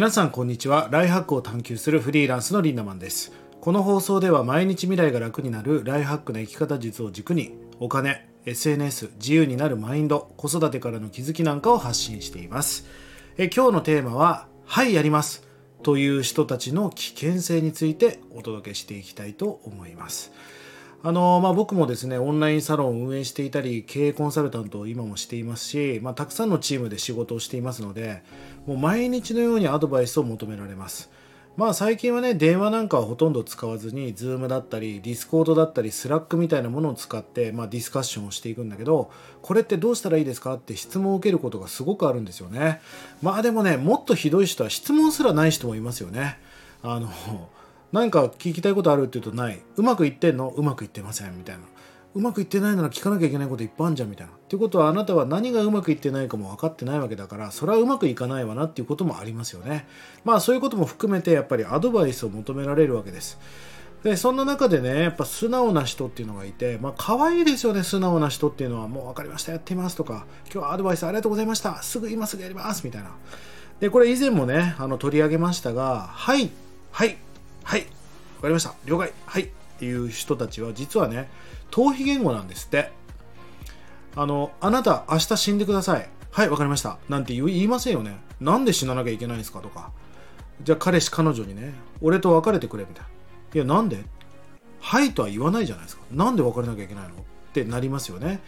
皆さんこんにちは。ライハックを探求するフリーランスのリンダマンです。この放送では毎日未来が楽になるライハックの生き方術を軸にお金 SNS 自由になるマインド子育てからの気づきなんかを発信しています。え今日のテーマははいやりますという人たちの危険性についてお届けしていきたいと思います。あのまあ、僕もですねオンラインサロンを運営していたり経営コンサルタントを今もしていますし、まあ、たくさんのチームで仕事をしていますのでもう毎日のようにアドバイスを求められます。まあ最近はね電話なんかはほとんど使わずに Zoom だったり Discord だったり Slack みたいなものを使って、まあ、ディスカッションをしていくんだけどこれってどうしたらいいですかって質問を受けることがすごくあるんですよね。まあでもねもっとひどい人は質問すらない人もいますよね。あの何か聞きたいことあるって言うとない。うまくいってんの？うまくいってません。みたいな。うまくいってないなら聞かなきゃいけないこといっぱいあるじゃんみたいな。っていうことはあなたは何がうまくいってないかも分かってないわけだからそれはうまくいかないわなっていうこともありますよね。まあそういうことも含めてやっぱりアドバイスを求められるわけです。でそんな中でねやっぱ素直な人っていうのがいてまあ可愛いですよね素直な人っていうのはもう分かりましたやってみますとか今日はアドバイスありがとうございましたすぐ今すぐやりますみたいな。でこれ以前もねあの取り上げましたがはいはいはい分かりました。了解。はい。っていう人たちは実はね逃避言語なんですって。あのあなた明日死んでください。はい分かりました。なんて言いませんよね。なんで死ななきゃいけないんですかとか。じゃあ彼氏彼女にね俺と別れてくれみたいな。いやなんで？はいとは言わないじゃないですか。なんで別れなきゃいけないの？ってなりますよね。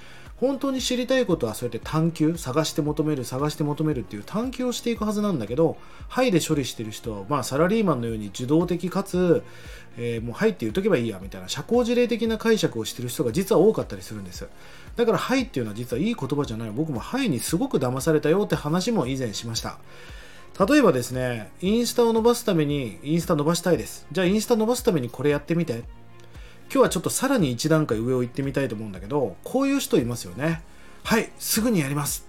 本当に知りたいことはそうやって探求探して求める探して求めるっていう探求をしていくはずなんだけど「はい」で処理してる人は、まあ、サラリーマンのように受動的かつ、えー、もう「はい」って言っとけばいいやみたいな社交辞令的な解釈をしてる人が実は多かったりするんです。だから「はい」っていうのは実はいい言葉じゃない。僕も「はい」にすごく騙されたよって話も以前しました。例えばですねインスタを伸ばすためにインスタ伸ばしたいです。じゃあインスタ伸ばすためにこれやってみて。今日はちょっとさらに一段階上を行ってみたいと思うんだけどこういう人いますよね。はいすぐにやります。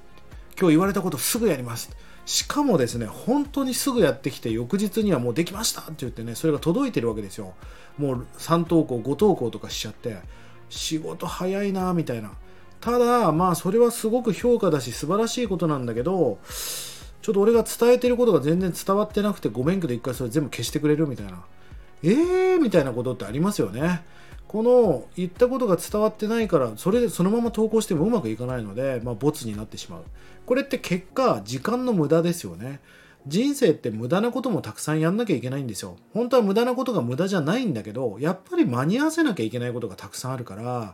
今日言われたことすぐやります。しかもですね本当にすぐやってきて翌日にはもうできました。って言ってねそれが届いてるわけですよ。もう3投稿5投稿とかしちゃって仕事早いなみたいな。ただまあそれはすごく評価だし素晴らしいことなんだけどちょっと俺が伝えてることが全然伝わってなくてごめんけど一回それ全部消してくれるみたいな。えーみたいなことってありますよね。この言ったことが伝わってないからそれでそのまま投稿してもうまくいかないので、まあ、ボツになってしまう。これって結果時間の無駄ですよね。人生って無駄なこともたくさんやんなきゃいけないんですよ。本当は無駄なことが無駄じゃないんだけどやっぱり間に合わせなきゃいけないことがたくさんあるから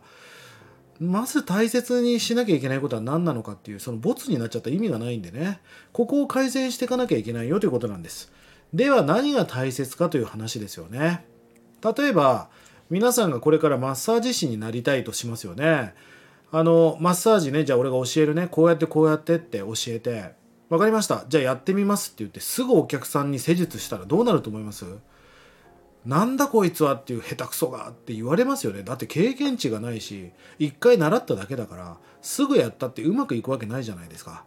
まず大切にしなきゃいけないことは何なのかっていうそのボツになっちゃった意味がないんでね。ここを改善していかなきゃいけないよということなんです。では何が大切かという話ですよね。例えば皆さんがこれからマッサージ師になりたいとしますよね。あの、マッサージね、じゃあ俺が教えるね、こうやってこうやってって教えて、分かりました。じゃあやってみますって言って、すぐお客さんに施術したらどうなると思います？なんだこいつはっていう下手くそがって言われますよね。だって経験値がないし、一回習っただけだから、すぐやったってうまくいくわけないじゃないですか。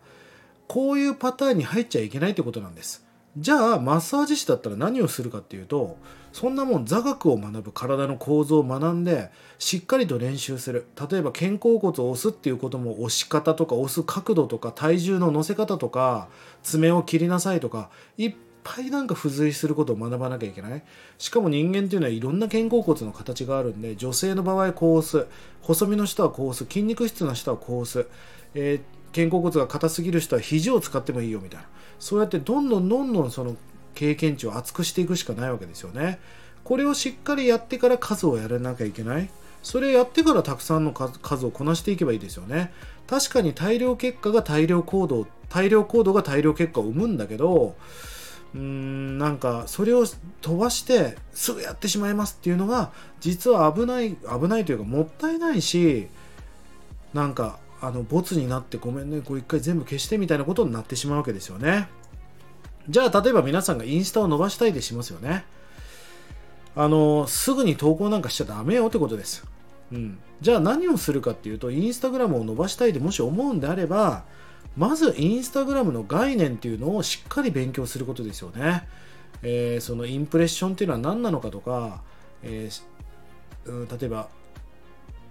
こういうパターンに入っちゃいけないってことなんです。じゃあマッサージ師だったら何をするかっていうとそんなもん座学を学ぶ体の構造を学んでしっかりと練習する。例えば肩甲骨を押すっていうことも押し方とか押す角度とか体重の乗せ方とか爪を切りなさいとかいっぱいなんか付随することを学ばなきゃいけない。しかも人間っていうのはいろんな肩甲骨の形があるんで女性の場合こう押す。細身の人はこう押す。筋肉質な人はこう押す、えー肩甲骨が硬すぎる人は肘を使ってもいいよみたいな。そうやってどんどんどんどんその経験値を厚くしていくしかないわけですよね。これをしっかりやってから数をやらなきゃいけない。それやってからたくさんの数をこなしていけばいいですよね。確かに大量結果が大量行動大量行動が大量結果を生むんだけどうーんなんかそれを飛ばしてすぐやってしまいますっていうのが実は危ない危ないというかもったいないしなんかあのボツになってごめんねこれ一回全部消してみたいなことになってしまうわけですよね。じゃあ例えば皆さんがインスタを伸ばしたいでしますよね。あのすぐに投稿なんかしちゃダメよってことです。うん、じゃあ何をするかっていうとインスタグラムを伸ばしたいでもし思うんであればまずインスタグラムの概念っていうのをしっかり勉強することですよね、えー、そのインプレッションっていうのは何なのかとか、えー、例えば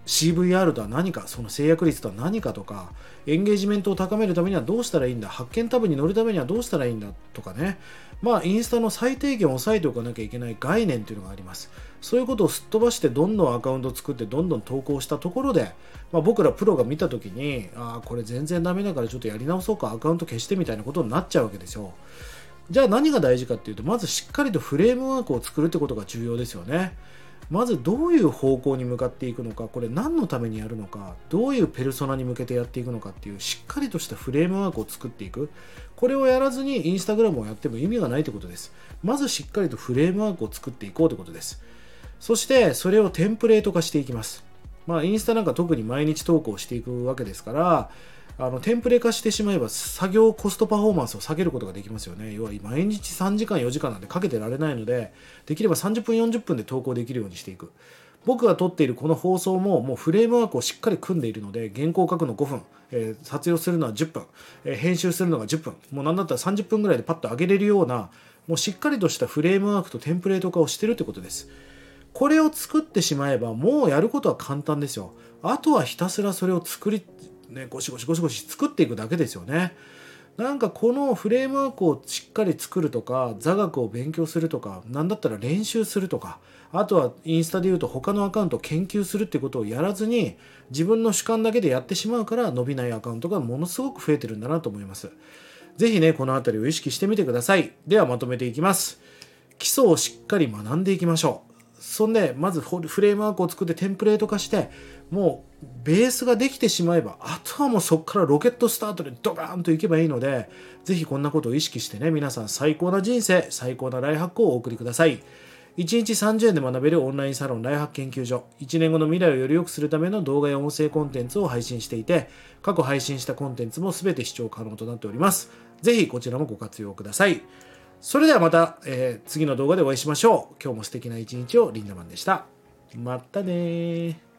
CVR とは何かその制約率とは何かとかエンゲージメントを高めるためにはどうしたらいいんだ発見タブに乗るためにはどうしたらいいんだとかね。まあインスタの最低限押さえておかなきゃいけない概念というのがあります。そういうことをすっ飛ばしてどんどんアカウント作ってどんどん投稿したところで、まあ、僕らプロが見た時にああこれ全然ダメだからちょっとやり直そうかアカウント消してみたいなことになっちゃうわけですよ。じゃあ何が大事かっていうとまずしっかりとフレームワークを作るってことが重要ですよね。まずどういう方向に向かっていくのかこれ何のためにやるのかどういうペルソナに向けてやっていくのかっていうしっかりとしたフレームワークを作っていく。これをやらずにインスタグラムをやっても意味がないってことです。まずしっかりとフレームワークを作っていこうということです。そしてそれをテンプレート化していきます。まあインスタなんか特に毎日投稿していくわけですからあのテンプレ化してしまえば作業コストパフォーマンスを下げることができますよね。要は毎日3時間4時間なんてかけてられないのでできれば30分40分で投稿できるようにしていく。僕が撮っているこの放送ももうフレームワークをしっかり組んでいるので原稿を書くの5分、えー、撮影するのは10分、えー、編集するのが10分もう何だったら30分ぐらいでパッと上げれるようなもうしっかりとしたフレームワークとテンプレート化をしてるってことです。これを作ってしまえばもうやることは簡単ですよ。あとはひたすらそれを作りね、ゴシゴシゴシゴシ作っていくだけですよね。なんかこのフレームワークをしっかり作るとか座学を勉強するとか何だったら練習するとかあとはインスタで言うと他のアカウントを研究するってことをやらずに自分の主観だけでやってしまうから伸びないアカウントがものすごく増えてるんだなと思います。ぜひねこの辺りを意識してみてください。ではまとめていきます。基礎をしっかり学んでいきましょう。そんでまずフレームワークを作ってテンプレート化してもうベースができてしまえばあとはもうそこからロケットスタートでドカーンといけばいいのでぜひこんなことを意識してね皆さん最高な人生最高なライハックをお送りください。1日30円で学べるオンラインサロンライハック研究所。1年後の未来をより良くするための動画や音声コンテンツを配信していて過去配信したコンテンツも全て視聴可能となっております。ぜひこちらもご活用ください。それではまた、えー、次の動画でお会いしましょう。今日も素敵な一日をリンダマンでした。またね